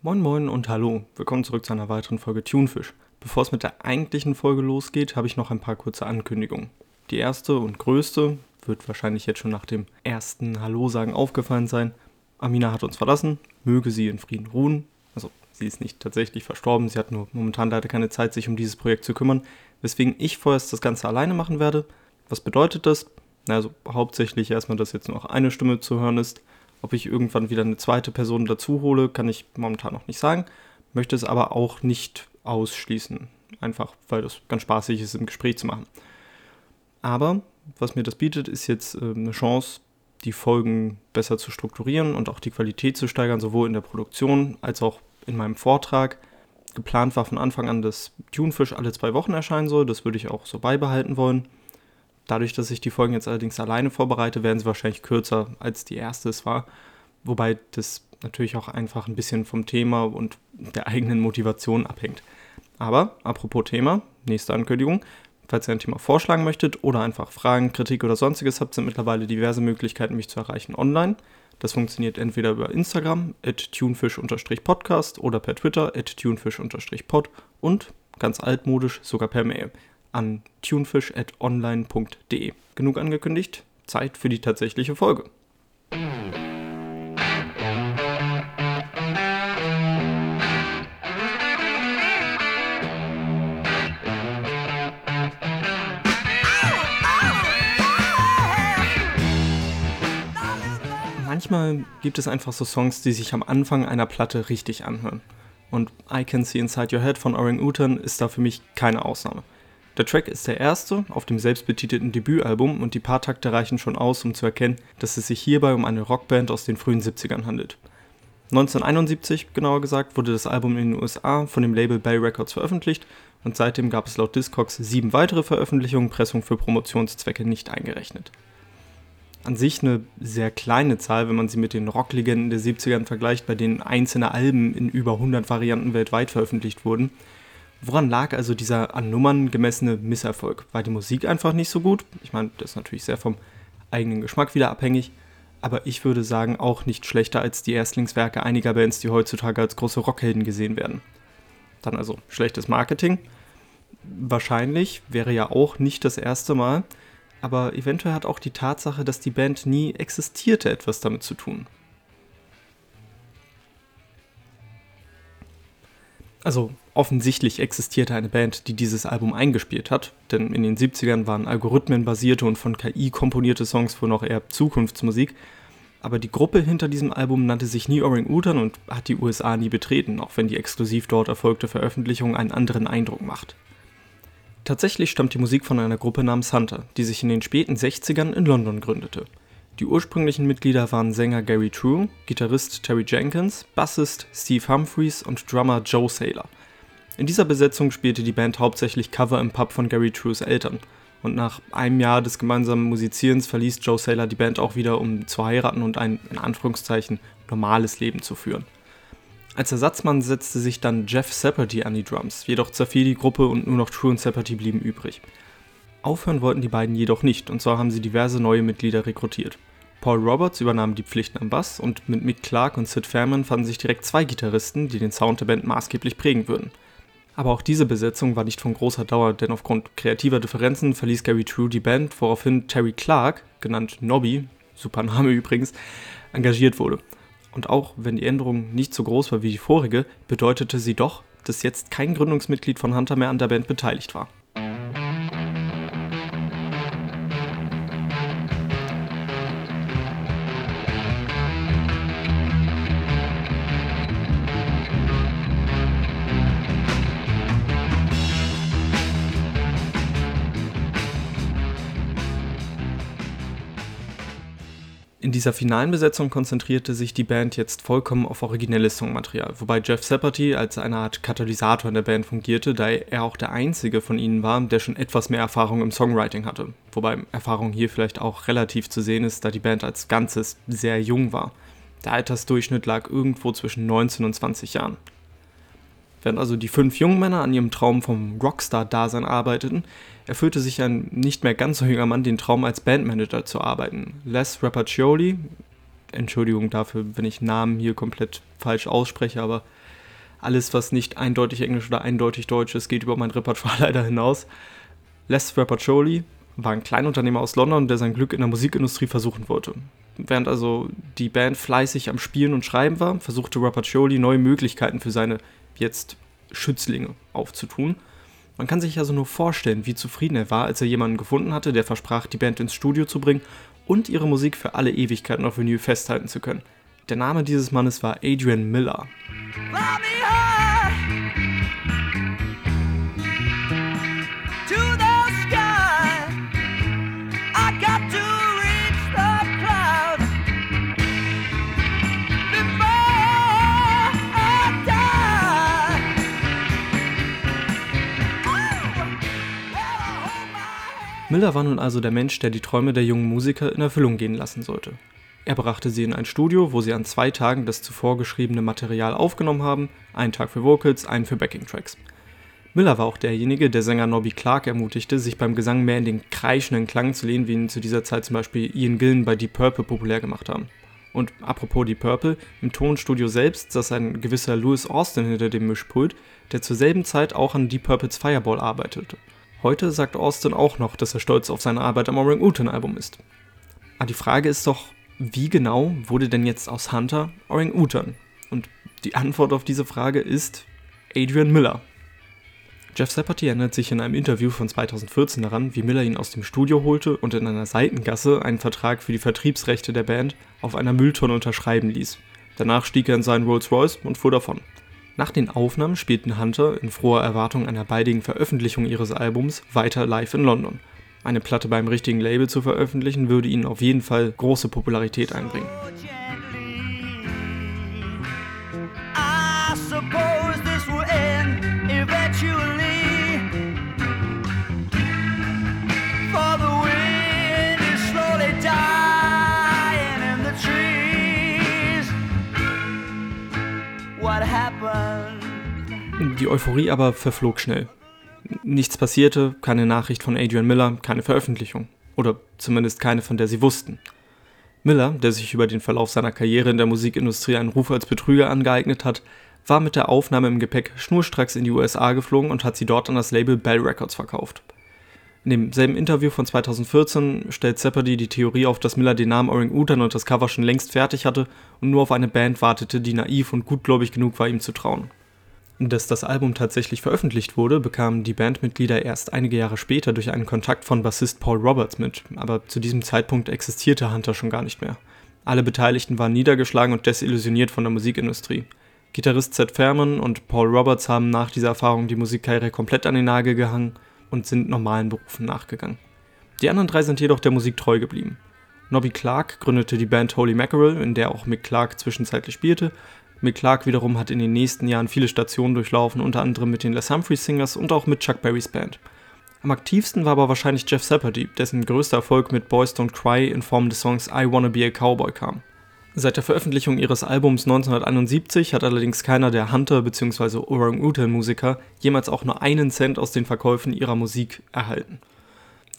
Moin Moin und hallo, willkommen zurück zu einer weiteren Folge Tunefish. Bevor es mit der eigentlichen Folge losgeht, habe ich noch ein paar kurze Ankündigungen. Die erste und größte wird wahrscheinlich jetzt schon nach dem ersten Hallo-Sagen aufgefallen sein. Amina hat uns verlassen, möge sie in Frieden ruhen. Also sie ist nicht tatsächlich verstorben, sie hat nur momentan leider keine Zeit, sich um dieses Projekt zu kümmern, weswegen ich vorerst das Ganze alleine machen werde. Was bedeutet das? Also hauptsächlich erstmal, dass jetzt nur noch eine Stimme zu hören ist. Ob ich irgendwann wieder eine zweite Person dazu hole, kann ich momentan noch nicht sagen. Möchte es aber auch nicht ausschließen. Einfach, weil das ganz spaßig ist, im Gespräch zu machen. Aber was mir das bietet, ist jetzt äh, eine Chance, die Folgen besser zu strukturieren und auch die Qualität zu steigern, sowohl in der Produktion als auch in meinem Vortrag. Geplant war von Anfang an, dass Tunefish alle zwei Wochen erscheinen soll. Das würde ich auch so beibehalten wollen. Dadurch, dass ich die Folgen jetzt allerdings alleine vorbereite, werden sie wahrscheinlich kürzer als die erste es war. Wobei das natürlich auch einfach ein bisschen vom Thema und der eigenen Motivation abhängt. Aber apropos Thema, nächste Ankündigung. Falls ihr ein Thema vorschlagen möchtet oder einfach Fragen, Kritik oder sonstiges habt, sind mittlerweile diverse Möglichkeiten, mich zu erreichen online. Das funktioniert entweder über Instagram at tunefish-podcast oder per Twitter at tunefish-pod und ganz altmodisch sogar per Mail an tunefish.online.de. Genug angekündigt, Zeit für die tatsächliche Folge. Manchmal gibt es einfach so Songs, die sich am Anfang einer Platte richtig anhören. Und I Can See Inside Your Head von Orang Utan ist da für mich keine Ausnahme. Der Track ist der erste auf dem selbstbetitelten Debütalbum und die paar Takte reichen schon aus, um zu erkennen, dass es sich hierbei um eine Rockband aus den frühen 70ern handelt. 1971, genauer gesagt, wurde das Album in den USA von dem Label Bay Records veröffentlicht und seitdem gab es laut Discogs sieben weitere Veröffentlichungen, Pressung für Promotionszwecke nicht eingerechnet. An sich eine sehr kleine Zahl, wenn man sie mit den Rocklegenden der 70ern vergleicht, bei denen einzelne Alben in über 100 Varianten weltweit veröffentlicht wurden. Woran lag also dieser an Nummern gemessene Misserfolg? War die Musik einfach nicht so gut? Ich meine, das ist natürlich sehr vom eigenen Geschmack wieder abhängig, aber ich würde sagen, auch nicht schlechter als die Erstlingswerke einiger Bands, die heutzutage als große Rockhelden gesehen werden. Dann also schlechtes Marketing. Wahrscheinlich wäre ja auch nicht das erste Mal, aber eventuell hat auch die Tatsache, dass die Band nie existierte, etwas damit zu tun. Also offensichtlich existierte eine Band, die dieses Album eingespielt hat, denn in den 70ern waren algorithmenbasierte und von KI komponierte Songs wohl noch eher Zukunftsmusik, aber die Gruppe hinter diesem Album nannte sich nie Orang-Utan und hat die USA nie betreten, auch wenn die exklusiv dort erfolgte Veröffentlichung einen anderen Eindruck macht. Tatsächlich stammt die Musik von einer Gruppe namens Hunter, die sich in den späten 60ern in London gründete. Die ursprünglichen Mitglieder waren Sänger Gary True, Gitarrist Terry Jenkins, Bassist Steve Humphreys und Drummer Joe Saylor. In dieser Besetzung spielte die Band hauptsächlich Cover im Pub von Gary Trues Eltern. Und nach einem Jahr des gemeinsamen Musizierens verließ Joe Saylor die Band auch wieder, um zu heiraten und ein, in Anführungszeichen, normales Leben zu führen. Als Ersatzmann setzte sich dann Jeff Saperty an die Drums, jedoch zerfiel die Gruppe und nur noch True und Saperty blieben übrig. Aufhören wollten die beiden jedoch nicht, und zwar haben sie diverse neue Mitglieder rekrutiert. Paul Roberts übernahm die Pflichten am Bass und mit Mick Clark und Sid Fairman fanden sich direkt zwei Gitarristen, die den Sound der Band maßgeblich prägen würden. Aber auch diese Besetzung war nicht von großer Dauer, denn aufgrund kreativer Differenzen verließ Gary True die Band, woraufhin Terry Clark, genannt Nobby, super Name übrigens, engagiert wurde. Und auch wenn die Änderung nicht so groß war wie die vorige, bedeutete sie doch, dass jetzt kein Gründungsmitglied von Hunter mehr an der Band beteiligt war. In dieser finalen Besetzung konzentrierte sich die Band jetzt vollkommen auf originelles Songmaterial, wobei Jeff Saperty als eine Art Katalysator in der Band fungierte, da er auch der einzige von ihnen war, der schon etwas mehr Erfahrung im Songwriting hatte. Wobei Erfahrung hier vielleicht auch relativ zu sehen ist, da die Band als Ganzes sehr jung war. Der Altersdurchschnitt lag irgendwo zwischen 19 und 20 Jahren. Während also die fünf jungen Männer an ihrem Traum vom Rockstar-Dasein arbeiteten, erfüllte sich ein nicht mehr ganz so junger Mann den Traum, als Bandmanager zu arbeiten. Les Rapaccioli, Entschuldigung dafür, wenn ich Namen hier komplett falsch ausspreche, aber alles, was nicht eindeutig Englisch oder eindeutig Deutsch ist, geht über mein Repertoire leider hinaus. Les Rapaccioli war ein Kleinunternehmer aus London, der sein Glück in der Musikindustrie versuchen wollte. Während also die Band fleißig am Spielen und Schreiben war, versuchte Rapaccioli neue Möglichkeiten für seine jetzt Schützlinge aufzutun. Man kann sich also nur vorstellen, wie zufrieden er war, als er jemanden gefunden hatte, der versprach, die Band ins Studio zu bringen und ihre Musik für alle Ewigkeiten auf Vinyl festhalten zu können. Der Name dieses Mannes war Adrian Miller. Miller war nun also der Mensch, der die Träume der jungen Musiker in Erfüllung gehen lassen sollte. Er brachte sie in ein Studio, wo sie an zwei Tagen das zuvor geschriebene Material aufgenommen haben, einen Tag für Vocals, einen für Backing-Tracks. Miller war auch derjenige, der Sänger Nobby Clark ermutigte, sich beim Gesang mehr in den kreischenden Klang zu lehnen, wie ihn zu dieser Zeit zum Beispiel Ian Gillen bei Deep Purple populär gemacht haben. Und apropos Deep Purple, im Tonstudio selbst saß ein gewisser Louis Austin hinter dem Mischpult, der zur selben Zeit auch an Deep Purples Fireball arbeitete. Heute sagt Austin auch noch, dass er stolz auf seine Arbeit am Orang-Utan-Album ist. Aber die Frage ist doch, wie genau wurde denn jetzt aus Hunter Orang-Utan? Und die Antwort auf diese Frage ist Adrian Miller. Jeff Saperty erinnert sich in einem Interview von 2014 daran, wie Miller ihn aus dem Studio holte und in einer Seitengasse einen Vertrag für die Vertriebsrechte der Band auf einer Mülltonne unterschreiben ließ. Danach stieg er in seinen Rolls-Royce und fuhr davon. Nach den Aufnahmen spielten Hunter in froher Erwartung einer baldigen Veröffentlichung ihres Albums weiter live in London. Eine Platte beim richtigen Label zu veröffentlichen, würde ihnen auf jeden Fall große Popularität einbringen. Die Euphorie aber verflog schnell. Nichts passierte, keine Nachricht von Adrian Miller, keine Veröffentlichung. Oder zumindest keine, von der sie wussten. Miller, der sich über den Verlauf seiner Karriere in der Musikindustrie einen Ruf als Betrüger angeeignet hat, war mit der Aufnahme im Gepäck schnurstracks in die USA geflogen und hat sie dort an das Label Bell Records verkauft. In demselben Interview von 2014 stellt Zeppeli die Theorie auf, dass Miller den Namen Orang Utan und das Cover schon längst fertig hatte und nur auf eine Band wartete, die naiv und gutgläubig genug war, ihm zu trauen. Dass das Album tatsächlich veröffentlicht wurde, bekamen die Bandmitglieder erst einige Jahre später durch einen Kontakt von Bassist Paul Roberts mit, aber zu diesem Zeitpunkt existierte Hunter schon gar nicht mehr. Alle Beteiligten waren niedergeschlagen und desillusioniert von der Musikindustrie. Gitarrist Seth Fairman und Paul Roberts haben nach dieser Erfahrung die Musikkarriere komplett an den Nagel gehangen und sind normalen Berufen nachgegangen. Die anderen drei sind jedoch der Musik treu geblieben. Nobby Clark gründete die Band Holy Mackerel, in der auch Mick Clark zwischenzeitlich spielte, Mick Clark wiederum hat in den nächsten Jahren viele Stationen durchlaufen, unter anderem mit den Les Humphreys Singers und auch mit Chuck Berrys Band. Am aktivsten war aber wahrscheinlich Jeff Saperty, dessen größter Erfolg mit Boys Don't Cry in Form des Songs I Wanna Be a Cowboy kam. Seit der Veröffentlichung ihres Albums 1971 hat allerdings keiner der Hunter- bzw. Orang-Utan-Musiker jemals auch nur einen Cent aus den Verkäufen ihrer Musik erhalten.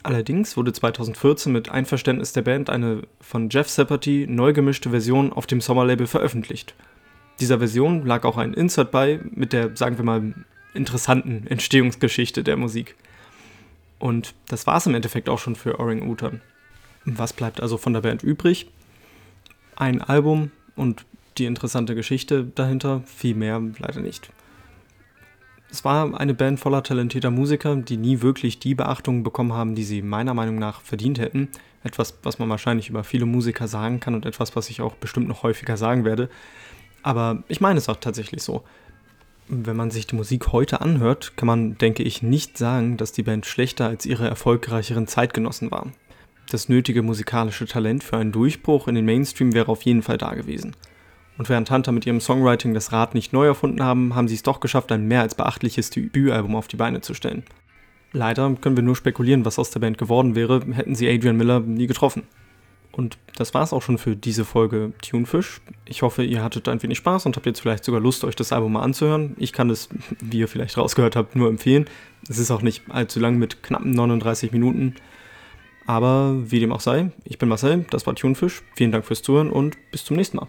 Allerdings wurde 2014 mit Einverständnis der Band eine von Jeff Saperty neu gemischte Version auf dem Sommerlabel veröffentlicht – dieser Version lag auch ein Insert bei mit der, sagen wir mal, interessanten Entstehungsgeschichte der Musik. Und das war es im Endeffekt auch schon für Orang Utan. Was bleibt also von der Band übrig? Ein Album und die interessante Geschichte dahinter, viel mehr leider nicht. Es war eine Band voller talentierter Musiker, die nie wirklich die Beachtung bekommen haben, die sie meiner Meinung nach verdient hätten. Etwas, was man wahrscheinlich über viele Musiker sagen kann und etwas, was ich auch bestimmt noch häufiger sagen werde. Aber ich meine es auch tatsächlich so. Wenn man sich die Musik heute anhört, kann man, denke ich, nicht sagen, dass die Band schlechter als ihre erfolgreicheren Zeitgenossen war. Das nötige musikalische Talent für einen Durchbruch in den Mainstream wäre auf jeden Fall da gewesen. Und während Hunter mit ihrem Songwriting das Rad nicht neu erfunden haben, haben sie es doch geschafft, ein mehr als beachtliches Debütalbum auf die Beine zu stellen. Leider können wir nur spekulieren, was aus der Band geworden wäre, hätten sie Adrian Miller nie getroffen. Und das war es auch schon für diese Folge Tunefish. Ich hoffe, ihr hattet ein wenig Spaß und habt jetzt vielleicht sogar Lust, euch das Album mal anzuhören. Ich kann es, wie ihr vielleicht rausgehört habt, nur empfehlen. Es ist auch nicht allzu lang mit knappen 39 Minuten. Aber wie dem auch sei, ich bin Marcel, das war Thunfisch. Vielen Dank fürs Zuhören und bis zum nächsten Mal.